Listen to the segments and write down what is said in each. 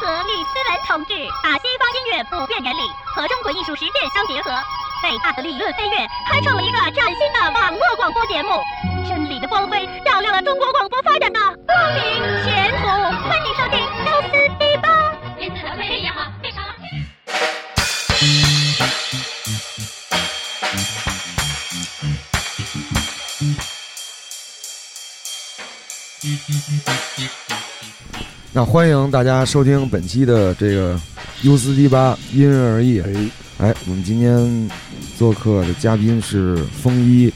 和李思文同志把西方音乐普遍原理和中国艺术实践相结合，伟大的理论飞跃，开创了一个崭新的网络广播节目。真理的光辉照亮了中国广播发展的光明前途。欢迎收听幺四 D 八。电子的飞扬吗？非常。那欢迎大家收听本期的这个 U 四 D 八因人而异。哎，我们今天做客的嘉宾是风衣，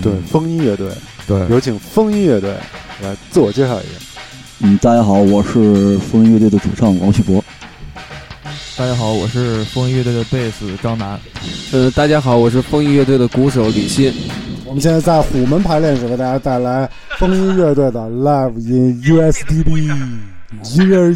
对，嗯风衣乐队，对，有请风衣乐队来自我介绍一下。嗯，大家好，我是风衣乐队的主唱王旭博。大家好，我是风衣乐队的贝斯张楠。呃，大家好，我是风衣乐队的鼓手李信。我们现在在虎门排练室为大家带来风衣乐队的 Live in USDB 因人而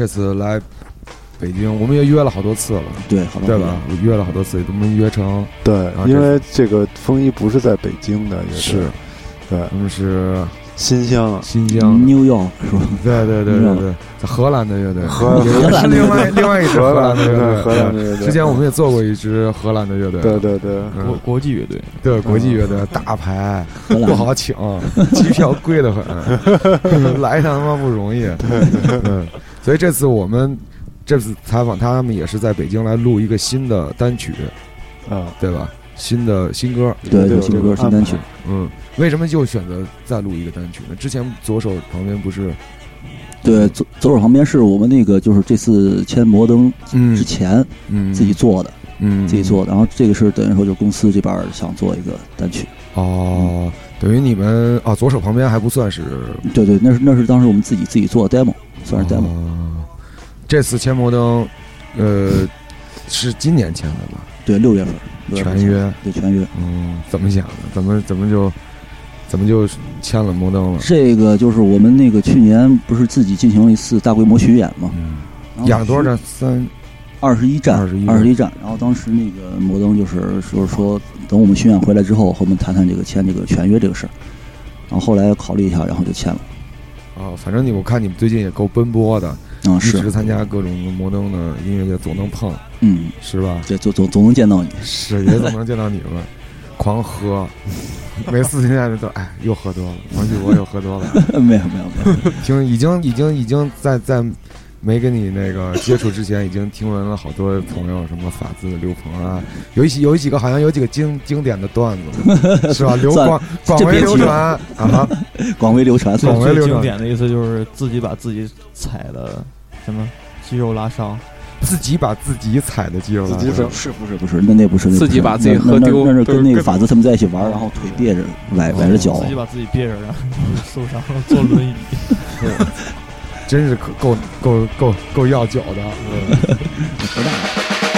这次来北京，我们也约了好多次了，对，好对吧？？我约了好多次，都没约成。对啊，因为这个风衣不是在北京的，也是，对，他们是新疆啊，新疆的。New York 是吧？对对对对对，在荷兰的乐队，荷兰。另外另外一支荷兰的乐队，荷兰的乐队。之前我们也做过一支荷兰的乐队，对对对，嗯。国国际乐队，对国际乐队大牌，不好请，机票贵得很，来一趟他妈不容易。嗯，所以这次我们这次采访他们也是在北京来录一个新的单曲，啊，对吧？新的新歌，对对，有新歌新单曲，嗯，为什么就选择再录一个单曲呢？之前左手旁边不是，对，左左手旁边是我们那个就是这次签摩登嗯。之前嗯。自己做的，嗯。自己做的，然后这个是等于说就是公司这边想做一个单曲，哦，等于你们啊，左手旁边还不算是对对，那是那是当时我们自己自己做的 demo，算是 demo，哦这次签摩登，呃，是今年签的吧？对，六月份全约，对全约。嗯，怎么想的？怎么怎么就怎么就签了摩登了？这个就是我们那个去年不是自己进行了一次大规模巡演嘛，演了多少站？三二十一站，21二十一站。然后当时那个摩登就是就是说，等我们巡演回来之后，和我们谈谈这个签这个全约这个事儿。然后后来考虑一下，然后就签了。啊，反正你我看你们最近也够奔波的，啊，一直是，参加各种摩登的音乐节，总能碰，嗯，是吧？对，总总总能见到你。是也总能见到你们，狂喝，每次现在都哎又喝多了，王旭博又喝多了，没有没有没有，听已经已经已经在在没跟你那个接触之前，已经听闻了好多朋友什么法子、刘鹏啊，有一些有几个好像有几个经经典的段子，是吧？流算广广为流这别提了传啊！广为流传。最广为流传最经典的意思就是自己把自己踩的什么肌肉拉伤，自己把自己踩的肌肉拉伤自己整是不是不是？那那不是，那不是自己把自己那喝丢那那是跟跟那个法子他们在一起玩，然后腿别着崴崴着脚自。己把自己别着，然后受伤了，坐轮椅。真是够够够够要酒的。不大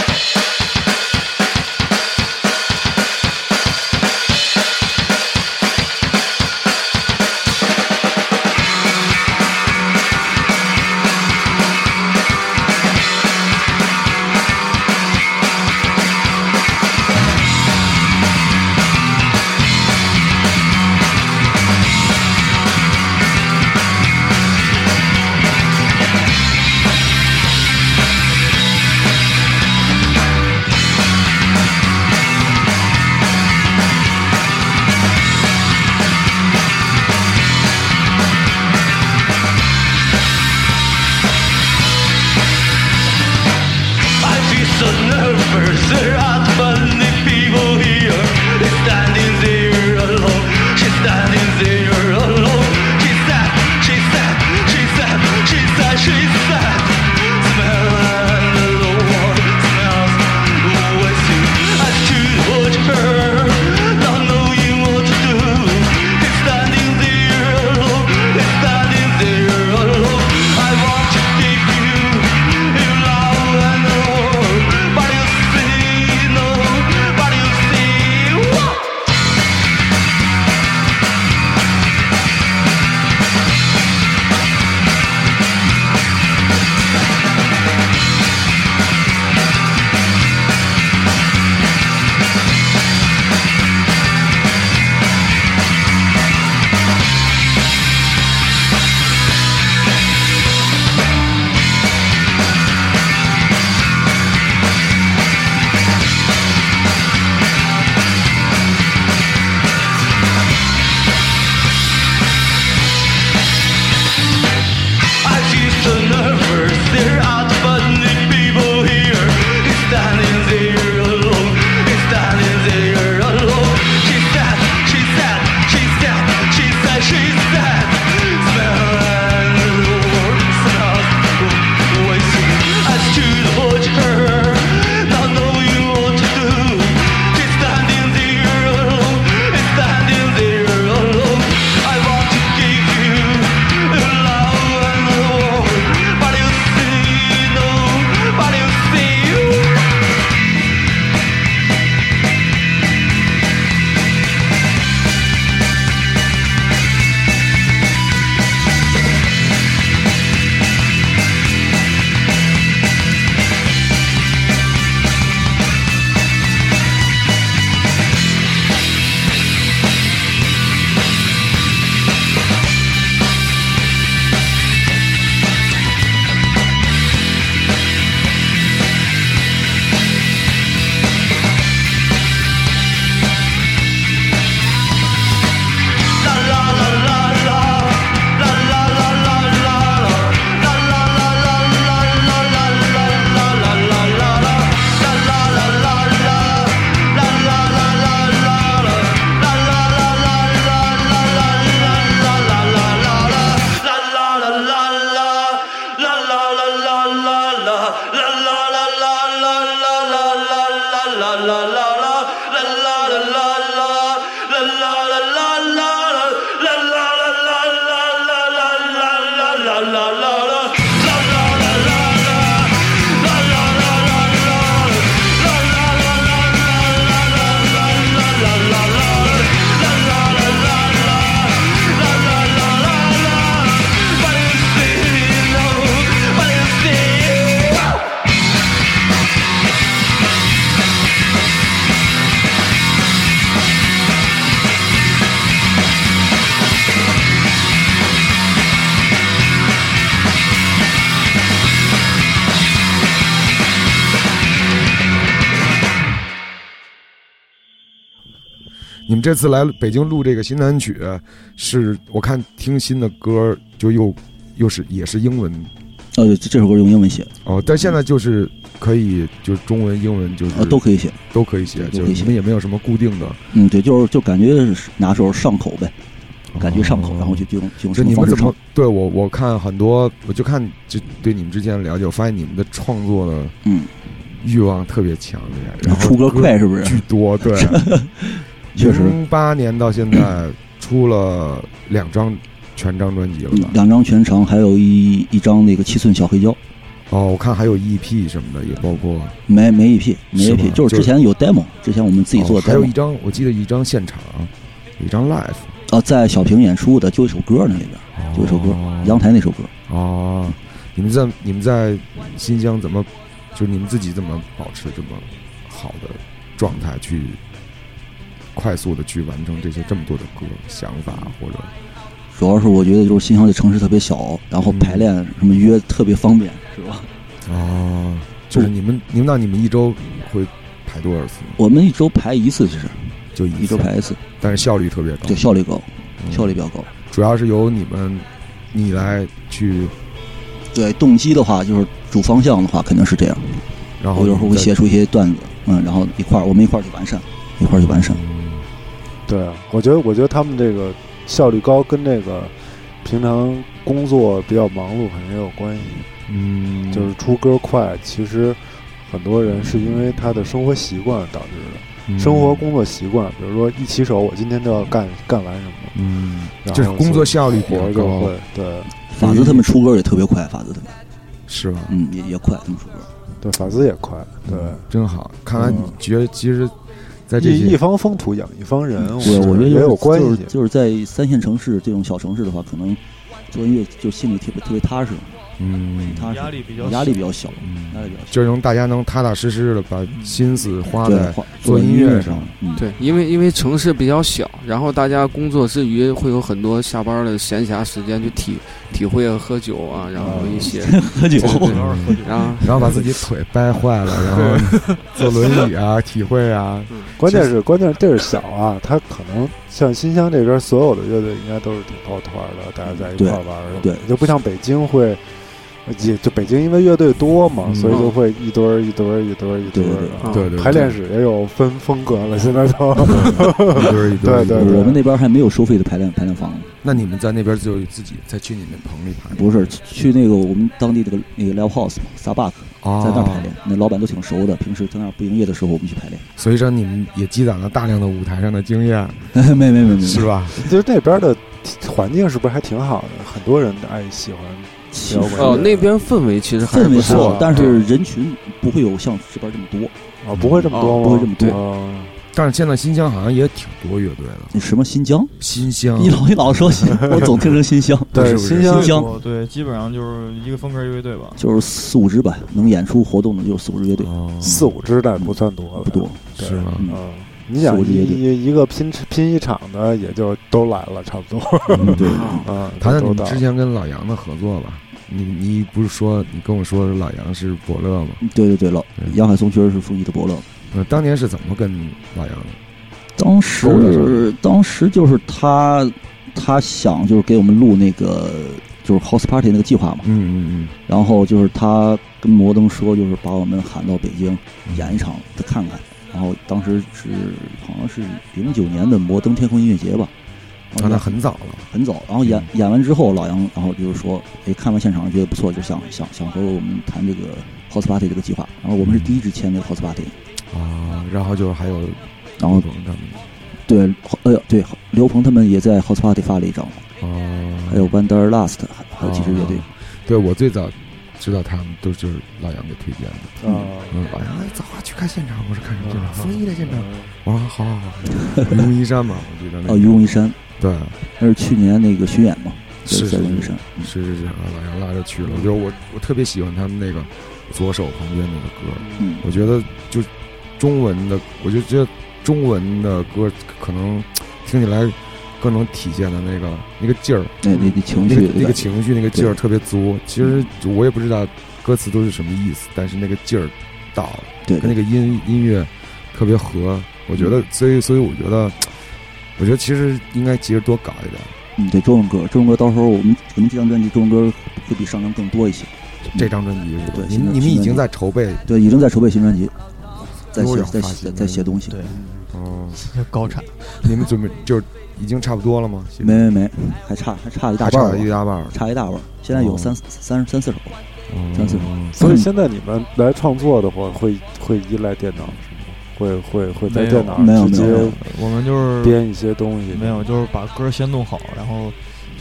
们这次来北京录这个新单曲，是我看听新的歌就又又是也是英文。呃，这这首歌用英文写，哦，但现在就是可以就是中文、英文就是呃，都可以写。都可以写，你们也没有什么固定的，嗯，对，就是就感觉是哪首上口呗，感觉上口，哦然后就就用就用这什么方式唱你们怎么。对我我看很多，我就看就对你们之间的了解，我发现你们的创作的嗯，欲望特别强烈，然后出歌快是不是？巨多，对，确实。零八年到现在 出了两张全张专辑了吧？两张全长，还有一一张那个七寸小黑胶，哦，我看还有 EP 什么的，也包括。没没 EP，没 EP，就是之前有 demo，之前我们自己做的哦还有一张，我记得一张现场，有一张 live，哦，在小平演出的就一首歌那里边，就一首歌哦，阳台那首歌。哦，你们在你们在新疆怎么，就是你们自己怎么保持这么好的状态去快速的去完成这些这么多的歌想法或者主要是我觉得就是新乡这城市特别小，然后嗯排练什么约特别方便，是吧？哦，就是你们你们那你们一周会排多少次？我们一周排一次，其实就一次一周排一次，但是效率特别高，对，效率高，嗯效率比较高。主要是由你们你来去，对，动机的话就是主方向的话肯定是这样，然后我有时候会写出一些段子，嗯，然后一块儿我们一块儿去完善，一块儿去完善。嗯对啊，我觉得我觉得他们这个效率高，跟这个平常工作比较忙碌肯定也有关系。嗯，就是出歌快，其实很多人是因为他的生活习惯导致的，嗯生活工作习惯，比如说一起手，我今天就要干干完什么，嗯，然后就是工作效率比较高活儿就会，对法子他们出歌也特别快，法子他们，是吧？嗯，也也快，他们出歌。对，法子也快，对。真好。看来你嗯觉得其实，在这一一方风土养一方人，对，我觉得也有关就是系。就是在三线城市这种小城市的话，可能做音乐就心里特别特别踏实，嗯踏实，压力比较压力比较小，嗯压力比较小。就是能大家能踏踏实实的把心思花，在做音乐上上，嗯，对，因为因为城市比较小，然后大家工作之余会有很多下班的闲暇时间去体体会喝酒啊，然后一些 喝酒。然后然后把自己腿掰坏了，然后 坐轮椅啊，体会啊，关键是关键是地儿小啊，他可能像新乡这边所有的乐队应该都是挺抱团的，大家在一块儿玩儿的，对。就不像北京会。也就北京，因为乐队多嘛，嗯所以就会一堆儿一堆儿一堆儿一堆儿的对啊。对对，排练室也有分风格了，现在都。一堆儿一堆儿 对对对我们那边还没有收费的排练排练房，那你们在那边就自己再去你们棚里排？不是去那个我们当地那个那个 live house 嘛，萨巴克，哦，在那儿排练，那老板都挺熟的，平时在那儿不营业的时候我们去排练。所以说你们也积攒了大量的舞台上的经验，没没没没，是吧？就是那边的环境是不是还挺好的？很多人爱喜欢其实摇滚乐。哦，那边氛围其实还是氛围不错的，但是人群不会有像这边这么多。啊，不会这么多吗？不会这么多哦但是现在新疆好像也挺多乐队的，你什么新疆？新疆你老你老说新，我总听成新疆，对，不是新疆新疆哦对，基本上就是一个风格乐队吧。就是四五支吧，能演出活动的就是四五支乐队，哦四五支但不算多，不多。对是吗？嗯，嗯，你想四五支乐队一一个拼拼一场的，也就都来了，差不多。嗯对，啊，谈谈你们到之前跟老杨的合作吧。你你不是说你跟我说老杨是伯乐吗？对对对，老对杨海松确实是风衣的伯乐。呃，当年是怎么跟老杨的？当时当时就是他他想就是给我们录那个就是 house party 那个计划嘛，嗯嗯嗯然后就是他跟摩登说，就是把我们喊到北京嗯，演一场，再看看。然后当时是好像是零九年的摩登天空音乐节吧，然啊，那很早了。很早。然后演嗯演完之后，老杨然后就是说，哎，看完现场觉得不错，就想想想和我们谈这个 house party 这个计划。然后我们是第一支签那个 house party，啊，然后就还有然后他们对，呃对，刘鹏他们也在 house party 发了一张，哦，还有 Wanderlust，还还有几支乐队。对我最早知道他们都就是老杨给推荐的。啊，嗯，老杨，哎，走啊，去看现场。我说看什么现场？嗯风衣的现场。我说好好好。愚公移山嘛，我记得那个。哦，愚公移山，对，那是去年那个巡演嘛，是是在愚公移山。是是是，啊老杨拉着去了。我觉得我我特别喜欢他们那个左手旁边那个歌，嗯，我觉得就中文的，我就觉得中文的歌可能听起来更能体现的那个那个劲儿，那那个情绪那个那个情绪那个劲儿特别足。其实我也不知道歌词都是什么意思，但是那个劲儿到了，对跟那个音音乐特别合。我觉得，所以所以我觉得，我觉得其实应该其实多搞一点。嗯，对中文歌，中文歌到时候我们我们这张专辑中文歌会比上张更多一些。这张专辑是吧对？你们你们已经在筹备对，已经在筹备新专辑，在写在写在写东西。对，哦，高产。你们准备就是已经差不多了吗？没没没，还差还差一大半儿，一大半儿。差一大半儿。现在有哦三三三四首，三四首。所以现在你们来创作的话，会会依赖电脑是吗？会会会在电脑没有直接没有我们就是编一些东西。没有，就是把歌先弄好，然后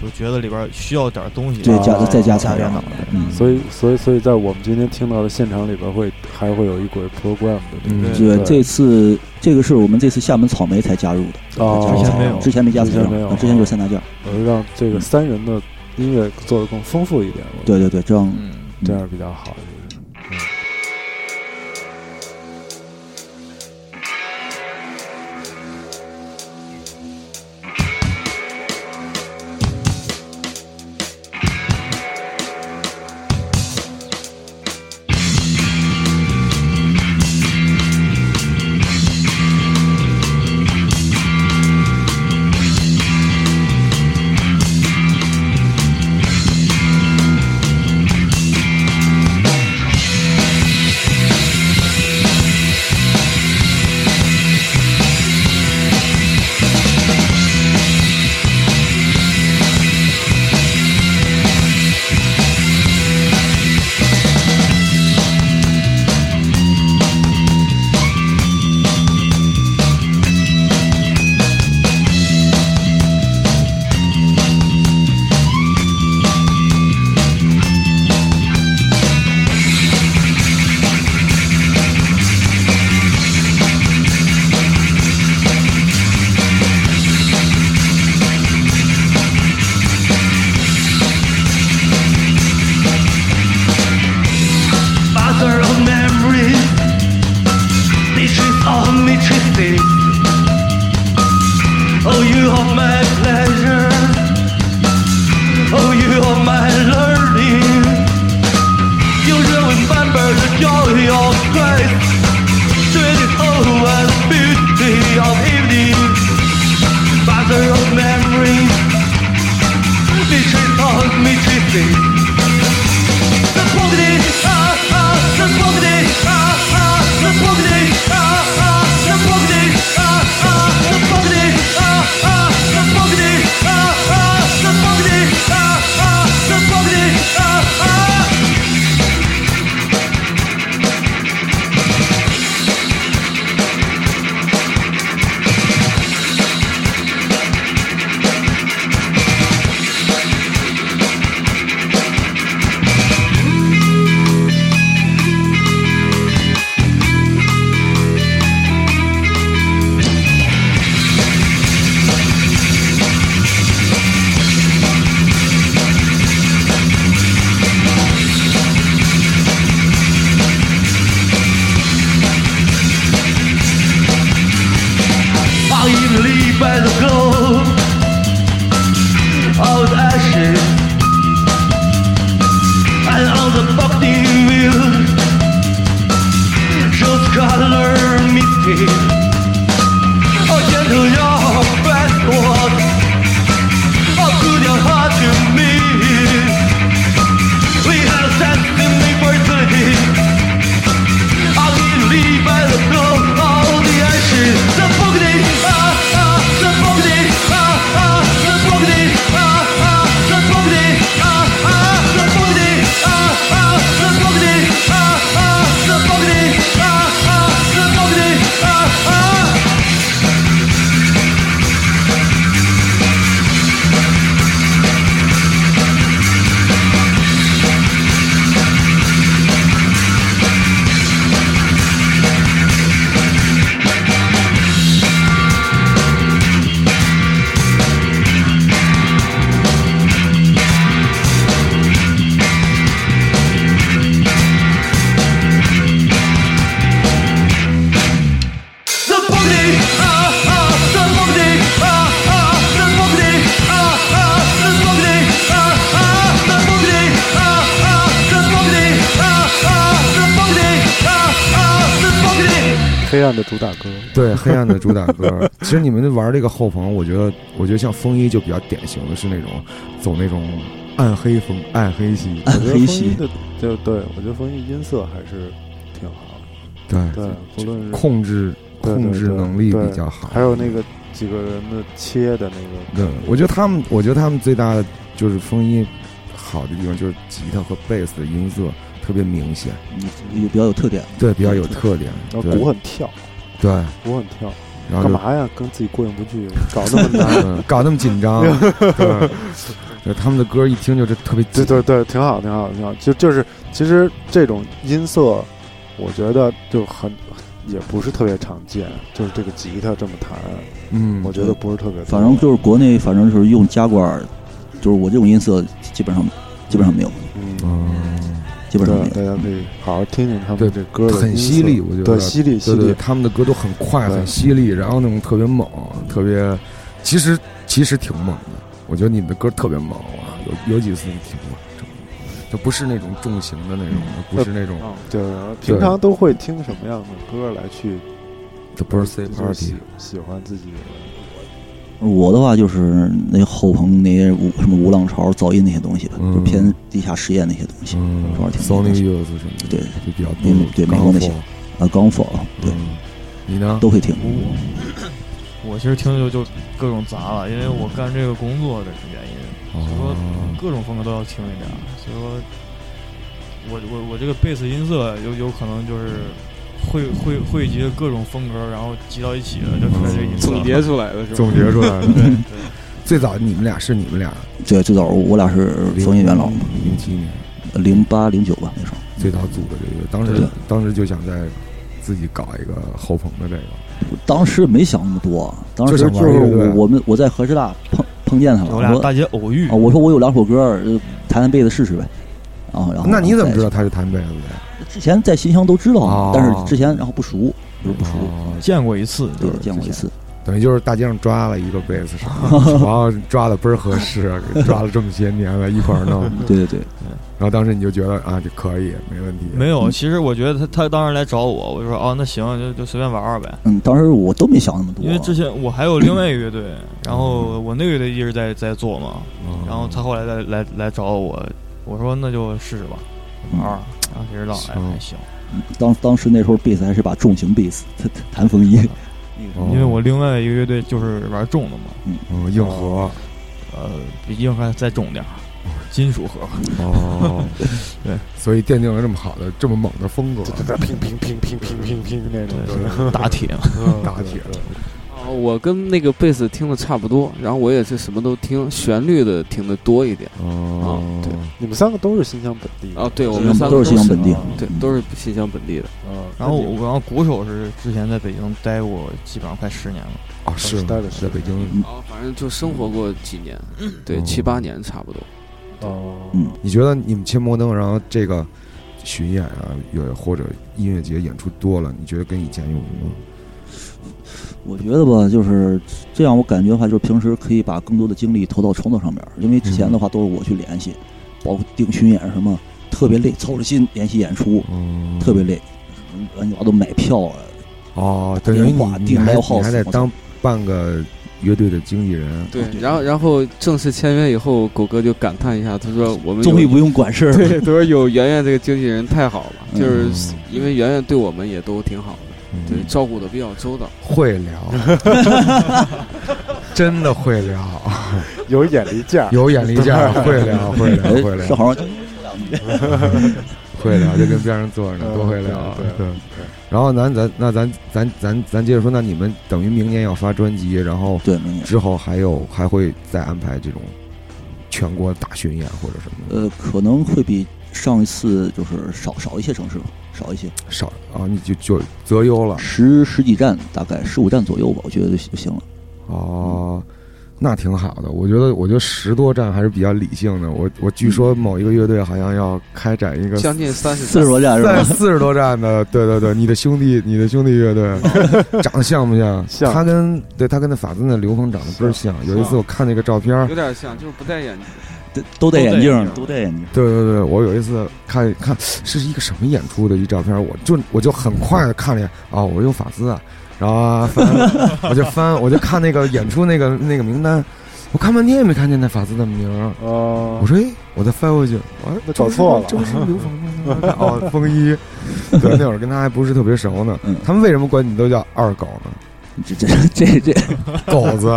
就觉得里边需要点东西，对加啊再加材料加电脑。嗯，所以所以所以在我们今天听到的现场里边会还会有一轨 program 的嗯对，对这次这个是我们这次厦门草莓才加入的，哦才加入之前没有之前没加材料之前没有，之前就是三大件儿。呃让这个三人的音乐做得更丰富一点。对对对，这样这样比较好。黑暗的主打歌，对黑暗的主打歌。其实你们玩这个后朋，我觉得，我觉得像风衣就比较典型的是那种走那种暗黑风、暗黑系。暗黑系的就对我觉得风衣音色还是挺好的，对，对，不论是控制控制能力比较好。还有那个几个人的切的那个，对，我觉得他们，我觉得他们最大的就是风衣好的地方就是吉他和贝斯的音色特别明显，也比较有特点。对，比较有特点。然后鼓很跳，对，鼓很跳，然后干嘛呀？跟自己过意不去，搞那么难。嗯搞那么紧张，对，对他们的歌一听就是特别，对对对，挺好，挺好，挺好。就就是，其实这种音色，我觉得就很也不是特别常见。就是这个吉他这么弹，嗯，我觉得不是特别。反正就是国内，反正就是用加罐儿，就是我这种音色基本上基本上没有，嗯，嗯，对，基本上没有。大家可以好好听听他对们这歌的很犀利，我觉得对，犀利犀对对，利。他们的歌都很快，对很犀利，然后那种特别猛，特别，其实其实挺猛的。我觉得你们的歌特别猛啊，有有几次挺猛，真的就不是那种重型的那种，不是那种对，平常都会听什么样的歌来去 The Birthday 就是 Party 喜。喜欢自己的？我的话就是那后朋那些无什么无浪潮、噪音那些东西吧，嗯就偏地下实验那些东西。嗯主要听么的，对就比较美多。对美国那些刚啊，钢否对嗯，你呢？都会听。我其实听的就就各种杂了，因为我干这个工作的原因，所以说哦，各种风格都要听一点。所以说，我我我这个贝斯音色有有可能就是汇汇汇集了各种风格，然后集到一起的，就出来这个音色。总结出来的是吧？总结出来的。对对，最早你们俩是你们俩对，最早我俩是风音元老嘛，零七年零八零九吧那时候。最早组的这个，当时当时就想在自己搞一个后朋的这个，当时没想那么多，当时就是我我们我在河师大碰碰见他了，我俩大街偶遇啊，，我说我有两首歌，呃弹弹贝斯试试呗。啊，然后那你怎么知道他是弹贝斯的？之前在新乡都知道哦，但是之前然后不熟，就是不熟，哦见过一次，对就是，见过一次。等于就是大街上抓了一个贝斯手，然后抓的倍儿合适，给 抓了这么些年了，一块儿弄。对对对，然后当时你就觉得啊，就可以，没问题。没有，其实我觉得他他当时来找我，我就说哦，那行，就就随便玩玩呗。嗯，当时我都没想那么多，因为之前我还有另外一个乐队，然后我那个乐队一直在在做嘛，哦然后他后来来来来找我，我说那就试试吧，玩儿，然后谁知道哎还行，嗯当当时那时候贝斯还是把重型贝斯，弹弹风衣，哦因为我另外一个乐队就是玩重的嘛，嗯，硬核。呃，比硬核再重点儿，金属核，哦，对，所以奠定了这么好的、这么猛的风格，在拼拼拼拼拼拼拼那种，对，打铁嘛，打铁的。啊，我跟那个贝斯听的差不多，然后我也是什么都听，旋律的听的多一点。哦，对。你们三个都是新疆本地的。啊，对我我们三个都是新疆本地。啊对，都是新疆本地的。嗯，然后我然后鼓手是之前在北京待过，基本上快十年了，啊，是吗？待了在北京。啊，反正就生活过几年，对，哦七八年差不多。哦，嗯。你觉得你们切摩登，然后这个巡演啊，有或者音乐节演出多了，你觉得跟以前有什么？我觉得吧，就是这样，我感觉的话，就是平时可以把更多的精力投到创作上面儿，因为之前的话都是我去联系，包括定巡演什么，特别累，操着心联系演出，嗯，特别累，乱七八糟买票啊，哦，等于电话订你你还你还得当半个乐队的经纪人，对对，然后然后正式签约以后，狗哥就感叹一下，他说我们终于不用管事儿了。对，他说有圆圆这个经纪人太好了，嗯就是因为圆圆对我们也都挺好的，嗯对，照顾的比较周到。会聊，真的会聊，有眼力见儿，有眼力见儿，会聊，会聊，会哎，聊是，好像会聊，就跟边上坐着呢，多会聊，对对然后咱咱那咱咱咱咱接着说，那你们等于明年要发专辑，然后对，明年。之后还有还会再安排这种全国大巡演或者什么的？呃可能会比上一次就是少少一些城市吧，少一些，少啊，你就就择优了十十几站，大概十五站左右吧，我觉得就就行了。哦。那挺好的，我觉得，我觉得十多站还是比较理性的。我我据说某一个乐队好像要开展一个将近三十四十多站是吧？在四十多站的，对对对，你的兄弟，你的兄弟乐队 长得像不像？像他跟对他跟那法子那刘峰长得倍儿像。有一次我看那个照片有，点像，就是不戴眼镜。都都戴眼镜，都都戴眼镜。对对对，我有一次看看是一个什么演出的一照片，我就我就很快的看了一眼，啊，我有法兹啊，然后啊翻，我就翻，我就看那个演出那个那个名单，我看半天也没看见那法兹的名儿，哦我，说哎，我再翻回去，啊，那搞错了这不是刘芳吗？哦，风衣，对，那会儿跟他还不是特别熟呢。嗯他们为什么管你都叫二狗呢？这这这这，狗子。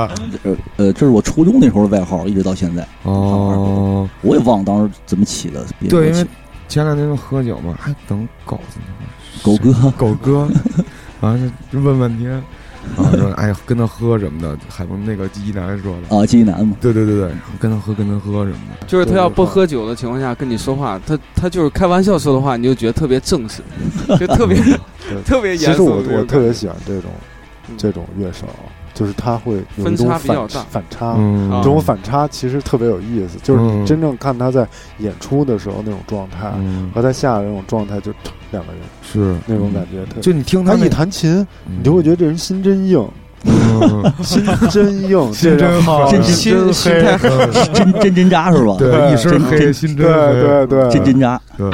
呃呃，这是我初中那时候的外号，一直到现在，哦，我也忘了当时怎么起的。对，因为前两天喝酒嘛，还等狗子呢。狗哥，狗哥，啊，就问半天，啊，说哎跟他喝什么的，海鹏那个季一楠说的，啊，金一楠嘛，对对对对，跟他喝跟他喝什么的，就是他要不喝酒的情况下跟你说话，他他就是开玩笑说的话，你就觉得特别正式，就特别 特别严肃。其实我我特别喜喜欢这种嗯这种乐手，就是他会有一分种反差比较大。反差。这种反差其实特别有意思，就是嗯。你真正看他在演出的时候那种状态，嗯，和他下的那种状态，就两个人是，那种感觉特。就你听那他一，弹琴，你就会觉得这人心真硬，嗯，心真硬，心真好真心真黑心太真真真渣是吧？对，一身黑，心真对黑，对对，真真渣。对，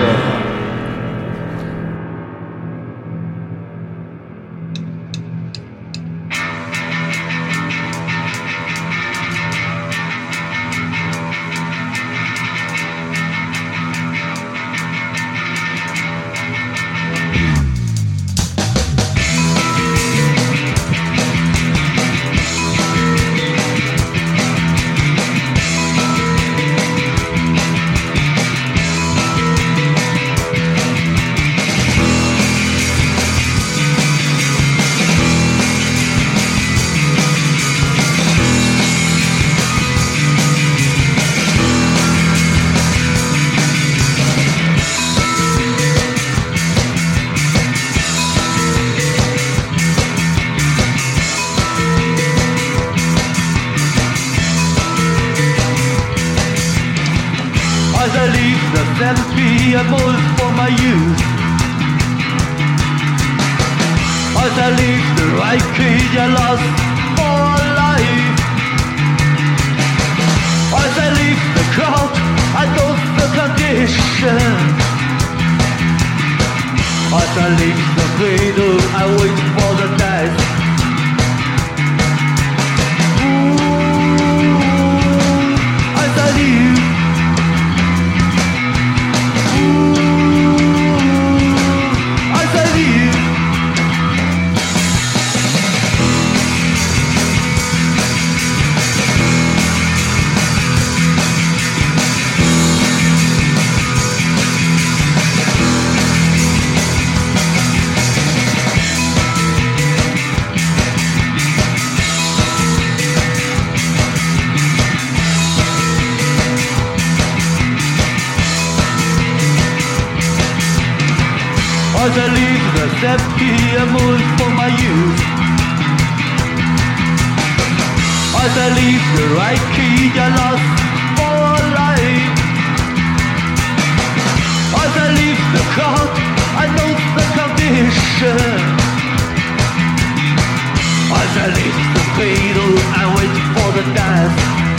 Right cage I lost for life. As I leave the crowd I know the condition. As I leave the cradle I wait for the death the safety I for my youth. As I leave the right key I lost for life. As I leave the crowd I know the condition. As I leave the cradle I wait for the death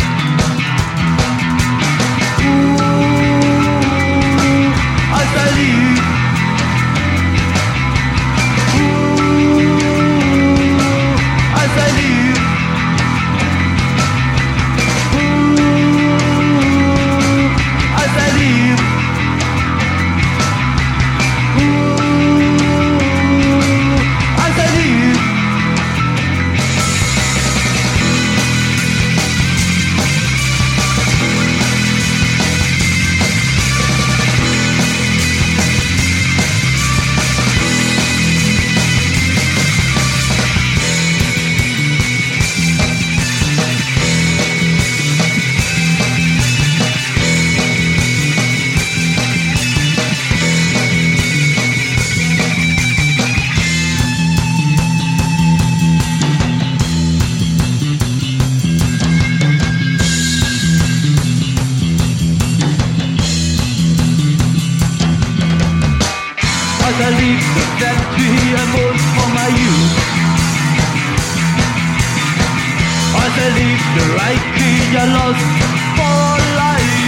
I live the you lost for life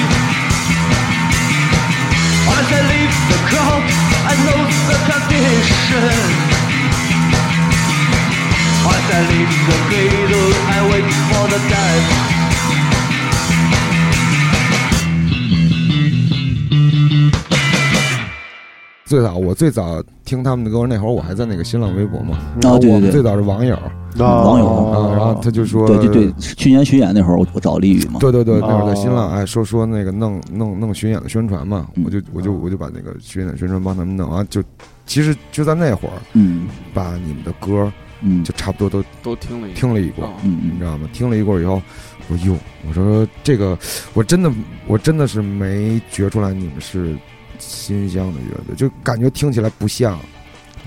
最早我最早听他们的歌，那会儿我还在那个新浪微博嘛。哦、对对然后我们最早是网友。网友啊，然后他就说，对对对，去年巡演那会儿，我我找李宇嘛，对对对，那会儿在新浪，哦哎，说说那个弄弄弄巡演的宣传嘛，嗯我就我就我就把那个巡演的宣传帮他们弄啊，就其实就在那会儿，嗯。把你们的歌嗯。就差不多都都听了一听了一过，嗯你知道吗？听了一过以后，我说哟，我说这个我真的我真的是没觉出来你们是新疆的乐队，就感觉听起来不像，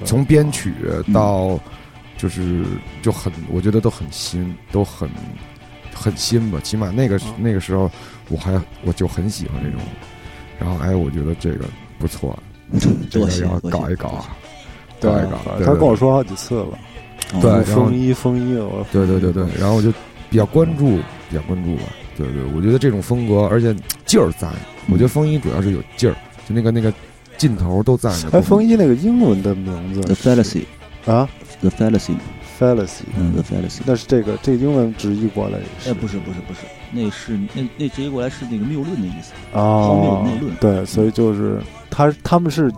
从编曲到就是就很，我觉得都很新，都很很新吧。起码那个那个时候，我还我就很喜欢这种。然后哎，我觉得这个不错，这多个要搞一搞，对搞一搞。他跟我说好几次了，哦对风衣风衣，我说对对对对，然后我就比较关注，比较关注吧。对对，我觉得这种风格，而且劲儿在。我觉得风衣主要是有劲儿，就那个那个劲头都在那。哎，风衣那个英文的名字 The Fallacy 啊？The Fallacy，，fallacy，嗯，The Fallacy，那是这个这个英文直译过来也是。哎，不是不是不是，那是那那直接过来是那个谬论的意思，啊荒谬谬论对，所以就是他他们是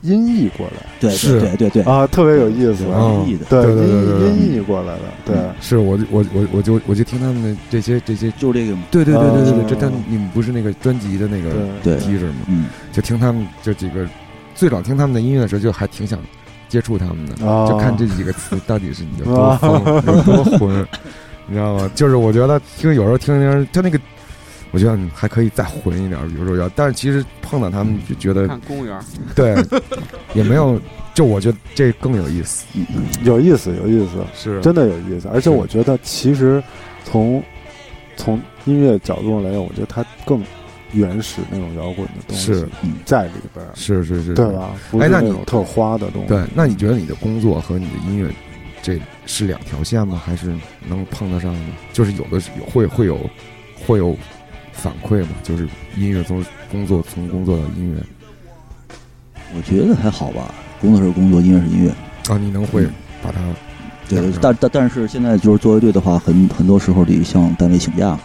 音译过来对是对对对对，啊，特别有意思，哦音译的，对音音译过来的，对，是我就我我我就我就听他们的这些这些，就这个嘛，对对对对对这他你们不是那个专辑的那个对对，机制吗？嗯，就听他们这几个，最早听他们的音乐的时候，就还挺想接触他们的，啊，就看这几个词到底是你有多疯，有多混，你知道吗？就是我觉得听有时候听听他那个，我觉得嗯还可以再混一点，比如说要，但是其实碰到他们就觉得看公务员，对，也没有，就我觉得这更有意思，有意思，有意思，是。真的有意思，而且我觉得其实从从音乐角度上来讲，我觉得他更原始那种摇滚的东西在里边，是是是，对？吧？不是哎那你种特花的东西，对，那你觉得你的工作和你的音乐，这是两条线吗？还是能碰得上吗？就是有的会会有会有反馈吗？就是音乐从工作从工作到音乐我觉得还好吧，工作是工作，音乐是音乐，啊，你能会把它对，但但但是现在就是作为队的话，很很多时候得向单位请假，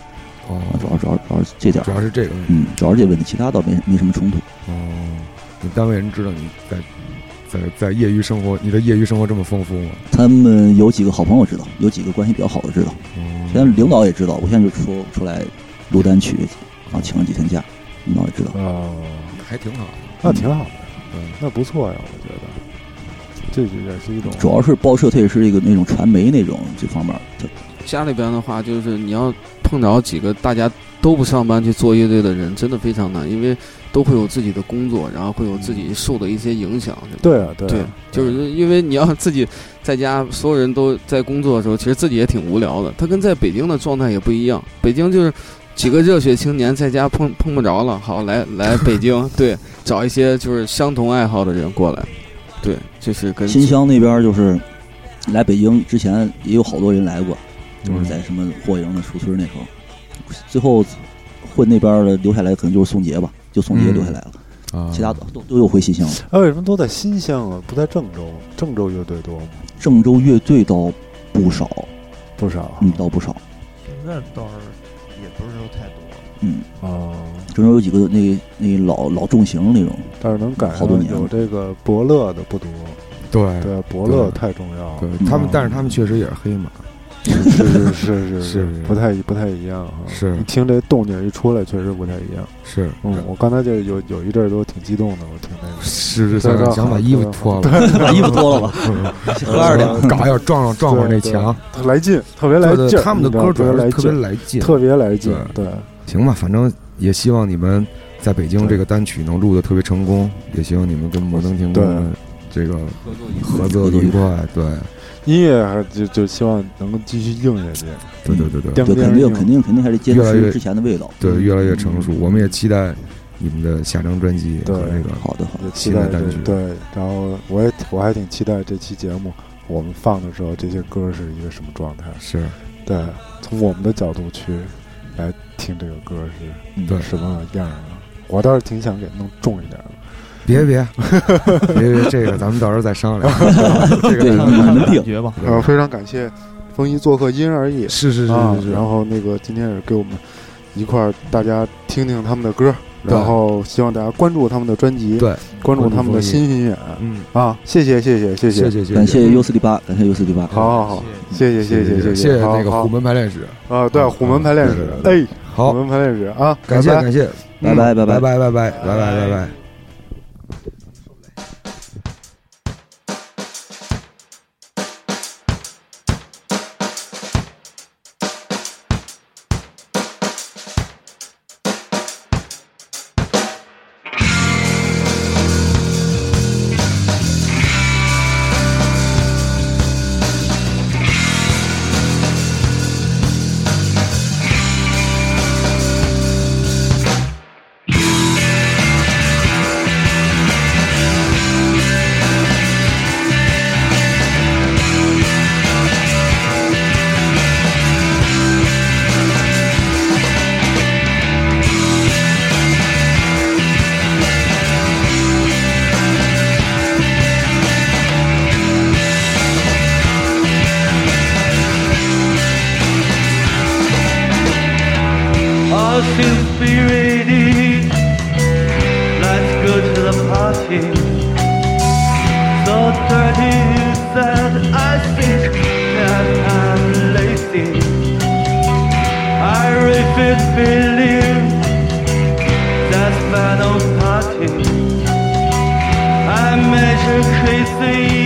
哦啊，主要主要主要是这点，主要是这个问题嗯，主要是这个问题，其他倒没没什么冲突。哦。你单位人知道你在在在业余生活，你的业余生活这么丰富吗？他们有几个好朋友知道，有几个关系比较好的知道，现在哦，领导也知道。我现在就出出来录单曲，然后，请了几天假，领导也知道。哦，还挺好的。那挺好的，嗯，那不错呀，我觉得，这就也是一种主要是报社，它也是一个那种传媒那种这方面家里边的话，就是你要碰着几个大家都不上班去做乐队的人，真的非常难，因为都会有自己的工作，然后会有自己受的一些影响。对吧对啊，对啊对，就是因为你要自己在家，所有人都在工作的时候，其实自己也挺无聊的。他跟在北京的状态也不一样，北京就是几个热血青年在家碰碰不着了，好来 来北京，对，找一些就是相同爱好的人过来，对，就是跟新乡那边就是来北京之前也有好多人来过，就是在什么霍营的树村那时候，最后混那边的留下来可能就是宋杰吧，就宋杰嗯留下来了，啊，其他的都都又回新乡了。哎，为什么都在新乡啊？不在郑州？郑州乐队多吗？郑州乐队倒不少，不少嗯，倒不少，现在倒是也不是说太多。嗯，啊，郑州有几个那那老老重型那种，但是能赶上好多年有这个伯乐的不多，对对，伯乐太重要了。对，他们嗯，但是他们确实也是黑马，是是是是是不太不太一样啊。是一听这动静一出来，确实不太一样。是嗯，我刚才就有有一阵儿都挺激动的，我听那个。是是对对想想把衣服脱了，把衣服脱了吧，喝二两。搞要撞撞撞撞那墙，对，对来劲，特别来劲。他们的歌主要是特别来来劲，特别来劲。对，行吧，反正也希望你们在北京这个单曲能录的特别成功，也希望你们跟摩登天空的这个合作合作愉快。对，音乐还是就就希望能够继续硬下去。对对对对颠对，肯定肯定肯定还是坚持之前的味道。对，越来越成熟。我们也期待你们的下张专辑和对这个好的好的，期待新的单曲。对，然后我也我还挺期待这期节目我们放的时候，这些歌是一个什么状态。是对，从我们的角度去来听这个歌是嗯对什么样的。我倒是挺想给弄重一点的，别别别别，这个咱们到时候再商量。这，个你们定感。觉吧。呃，非常感谢风衣做客因人而异。是是是啊是是，然后那个今天也是给我们一块儿大家听听他们的歌，对。然后希望大家关注他们的专辑，对，关注他们的新巡演嗯，啊！谢谢谢谢谢谢。谢谢感谢 U 四 D 八，感谢 U 四 D 八。好好好，谢谢。谢谢谢谢那个虎门排练室，啊，对，虎门排练室，对哎，好。虎，门排练室啊，感谢拜拜感谢，拜。拜拜拜拜拜拜拜拜。拜拜拜。All be ready. Let's go to the party. So dirty that I think that I'm lazy. I really believe that's final party. I you crazy,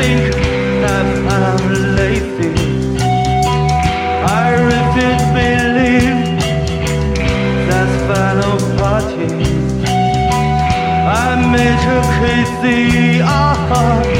think that I'm lazy. I really believe that's final party. I made her crazy, ah.